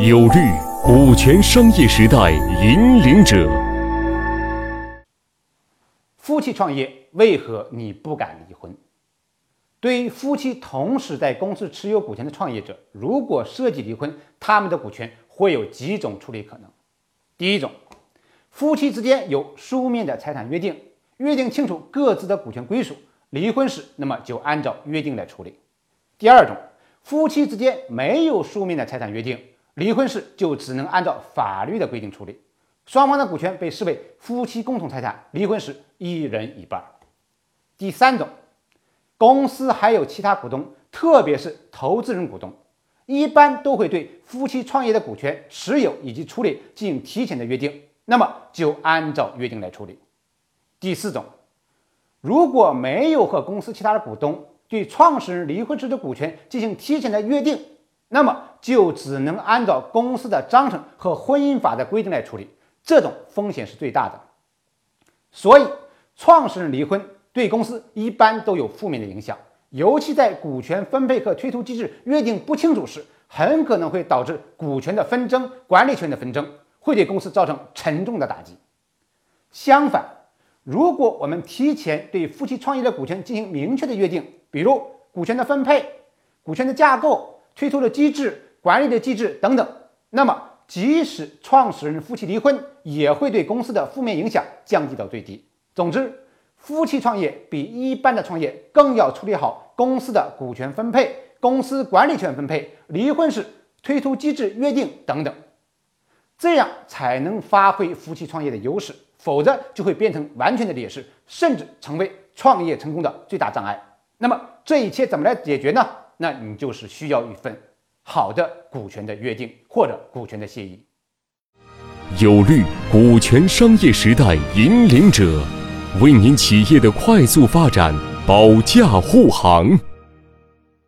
有律，股权商业时代引领者。夫妻创业，为何你不敢离婚？对于夫妻同时在公司持有股权的创业者，如果涉及离婚，他们的股权会有几种处理可能。第一种，夫妻之间有书面的财产约定，约定清楚各自的股权归属，离婚时那么就按照约定来处理。第二种。夫妻之间没有书面的财产约定，离婚时就只能按照法律的规定处理，双方的股权被视为夫妻共同财产，离婚时一人一半。第三种，公司还有其他股东，特别是投资人股东，一般都会对夫妻创业的股权持有以及处理进行提前的约定，那么就按照约定来处理。第四种，如果没有和公司其他的股东。对创始人离婚时的股权进行提前的约定，那么就只能按照公司的章程和婚姻法的规定来处理，这种风险是最大的。所以，创始人离婚对公司一般都有负面的影响，尤其在股权分配和退出机制约定不清楚时，很可能会导致股权的纷争、管理权的纷争，会对公司造成沉重的打击。相反，如果我们提前对夫妻创业的股权进行明确的约定，比如股权的分配、股权的架构、退出的机制、管理的机制等等，那么即使创始人夫妻离婚，也会对公司的负面影响降低到最低。总之，夫妻创业比一般的创业更要处理好公司的股权分配、公司管理权分配、离婚时退出机制约定等等，这样才能发挥夫妻创业的优势，否则就会变成完全的劣势，甚至成为创业成功的最大障碍。那么这一切怎么来解决呢？那你就是需要一份好的股权的约定或者股权的协议。有律股权商业时代引领者，为您企业的快速发展保驾护航。